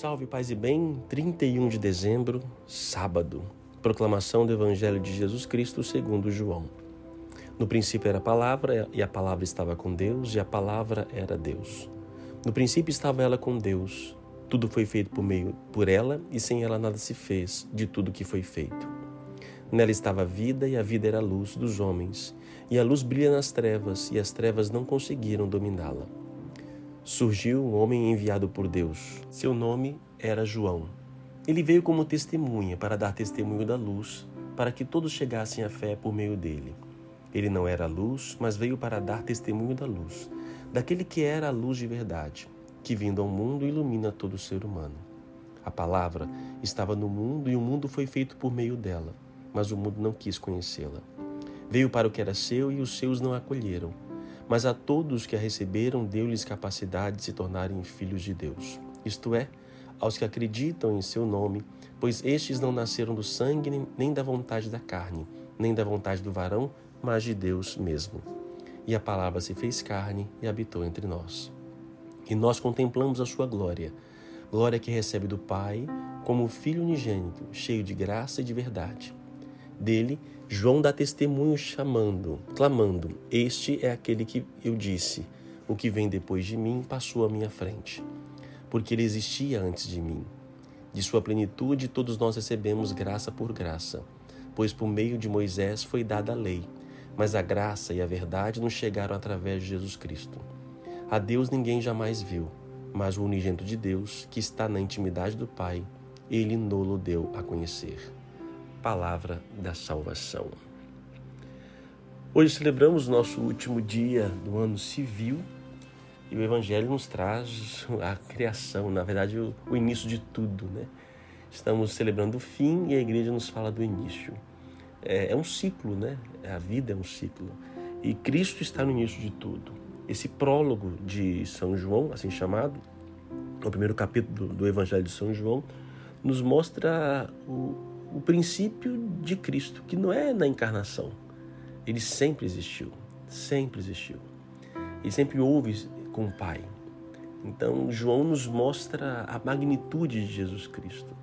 Salve, paz e bem, 31 de dezembro, sábado. Proclamação do Evangelho de Jesus Cristo segundo João. No princípio era a palavra, e a palavra estava com Deus, e a palavra era Deus. No princípio estava ela com Deus. Tudo foi feito por meio por ela, e sem ela nada se fez de tudo que foi feito. Nela estava a vida, e a vida era a luz dos homens. E a luz brilha nas trevas, e as trevas não conseguiram dominá-la surgiu um homem enviado por Deus. Seu nome era João. Ele veio como testemunha para dar testemunho da luz, para que todos chegassem à fé por meio dele. Ele não era a luz, mas veio para dar testemunho da luz, daquele que era a luz de verdade, que vindo ao mundo ilumina todo ser humano. A palavra estava no mundo e o mundo foi feito por meio dela, mas o mundo não quis conhecê-la. Veio para o que era seu e os seus não acolheram mas a todos que a receberam, deu-lhes capacidade de se tornarem filhos de Deus. Isto é, aos que acreditam em seu nome, pois estes não nasceram do sangue, nem da vontade da carne, nem da vontade do varão, mas de Deus mesmo. E a palavra se fez carne e habitou entre nós. E nós contemplamos a sua glória, glória que recebe do Pai como Filho unigênito, cheio de graça e de verdade. Dele, João dá testemunho chamando, clamando: Este é aquele que eu disse: O que vem depois de mim passou à minha frente, porque ele existia antes de mim. De sua plenitude, todos nós recebemos graça por graça, pois por meio de Moisés foi dada a lei, mas a graça e a verdade nos chegaram através de Jesus Cristo. A Deus ninguém jamais viu, mas o unigênito de Deus, que está na intimidade do Pai, ele nolo deu a conhecer palavra da salvação. Hoje celebramos nosso último dia do ano civil e o Evangelho nos traz a criação, na verdade, o, o início de tudo, né? Estamos celebrando o fim e a igreja nos fala do início. É, é um ciclo, né? A vida é um ciclo. E Cristo está no início de tudo. Esse prólogo de São João, assim chamado, o primeiro capítulo do Evangelho de São João, nos mostra o, o princípio de Cristo, que não é na encarnação. Ele sempre existiu, sempre existiu. Ele sempre houve com o Pai. Então, João nos mostra a magnitude de Jesus Cristo.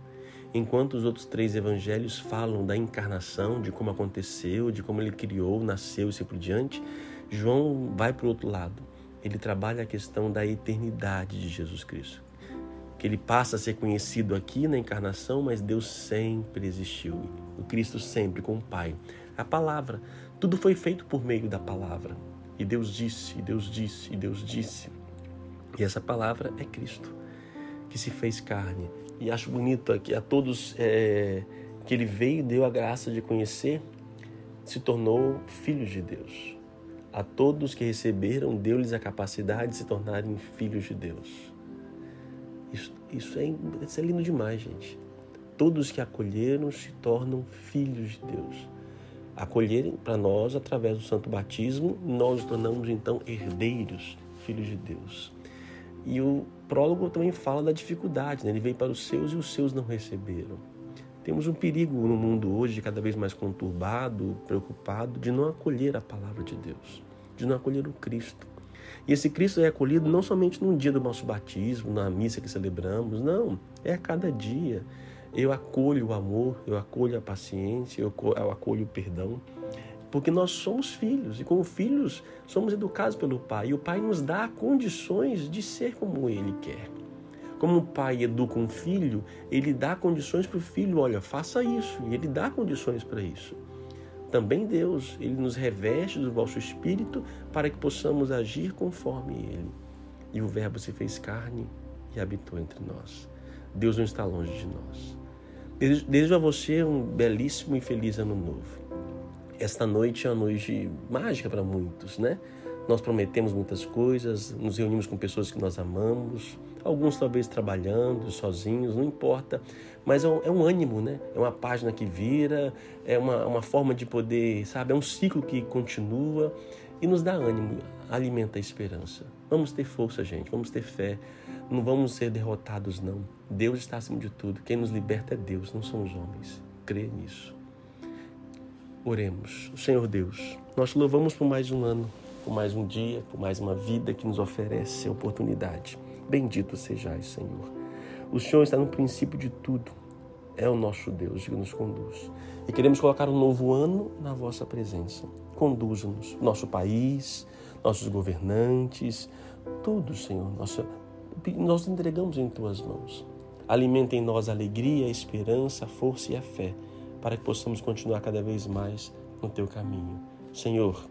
Enquanto os outros três evangelhos falam da encarnação, de como aconteceu, de como ele criou, nasceu e assim por diante, João vai para o outro lado. Ele trabalha a questão da eternidade de Jesus Cristo que ele passa a ser conhecido aqui na encarnação, mas Deus sempre existiu. O Cristo sempre com o Pai. A palavra, tudo foi feito por meio da palavra. E Deus disse, e Deus disse, e Deus disse. E essa palavra é Cristo, que se fez carne. E acho bonito aqui a todos é, que ele veio e deu a graça de conhecer, se tornou filhos de Deus. A todos que receberam, deu-lhes a capacidade de se tornarem filhos de Deus. Isso, isso, é, isso é lindo demais, gente. Todos que acolheram se tornam filhos de Deus. Acolherem para nós através do santo batismo, nós nos tornamos então herdeiros, filhos de Deus. E o prólogo também fala da dificuldade, né? ele veio para os seus e os seus não receberam. Temos um perigo no mundo hoje, cada vez mais conturbado, preocupado, de não acolher a palavra de Deus, de não acolher o Cristo. E esse Cristo é acolhido não somente no dia do nosso batismo, na missa que celebramos, não, é a cada dia. Eu acolho o amor, eu acolho a paciência, eu acolho o perdão, porque nós somos filhos e, como filhos, somos educados pelo Pai. E o Pai nos dá condições de ser como Ele quer. Como o pai educa um filho, ele dá condições para o filho: olha, faça isso, e ele dá condições para isso. Também Deus, ele nos reveste do vosso espírito para que possamos agir conforme ele. E o Verbo se fez carne e habitou entre nós. Deus não está longe de nós. Desejo a você um belíssimo e feliz ano novo. Esta noite é uma noite mágica para muitos, né? Nós prometemos muitas coisas, nos reunimos com pessoas que nós amamos, alguns talvez trabalhando, sozinhos, não importa, mas é um, é um, ânimo, né? É uma página que vira, é uma, uma forma de poder, sabe? É um ciclo que continua e nos dá ânimo, alimenta a esperança. Vamos ter força, gente, vamos ter fé, não vamos ser derrotados, não. Deus está acima de tudo, quem nos liberta é Deus, não são os homens. Crê nisso. Oremos. Senhor Deus, nós te louvamos por mais um ano, por mais um dia, por mais uma vida que nos oferece a oportunidade. Bendito sejais, Senhor. O Senhor está no princípio de tudo. É o nosso Deus que nos conduz. E queremos colocar um novo ano na vossa presença. Conduza-nos, nosso país, nossos governantes, tudo, Senhor. Nossa, nós entregamos em tuas mãos. Alimenta em nós a alegria, a esperança, a força e a fé, para que possamos continuar cada vez mais no teu caminho. Senhor,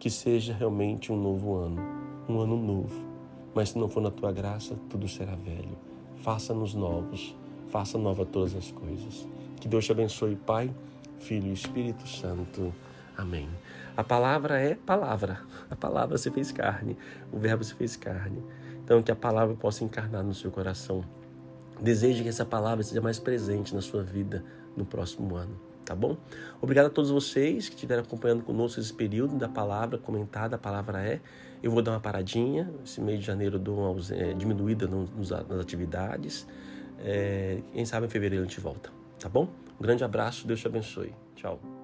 que seja realmente um novo ano, um ano novo. Mas se não for na tua graça, tudo será velho. Faça-nos novos, faça nova todas as coisas. Que Deus te abençoe, Pai, Filho e Espírito Santo. Amém. A palavra é palavra. A palavra se fez carne. O verbo se fez carne. Então, que a palavra possa encarnar no seu coração. Deseje que essa palavra seja mais presente na sua vida no próximo ano tá bom? Obrigado a todos vocês que estiveram acompanhando conosco esse período da palavra comentada, a palavra é. Eu vou dar uma paradinha, esse mês de janeiro eu dou uma é, diminuída nos, nas atividades. É, quem sabe em fevereiro a gente volta, tá bom? Um grande abraço, Deus te abençoe. Tchau.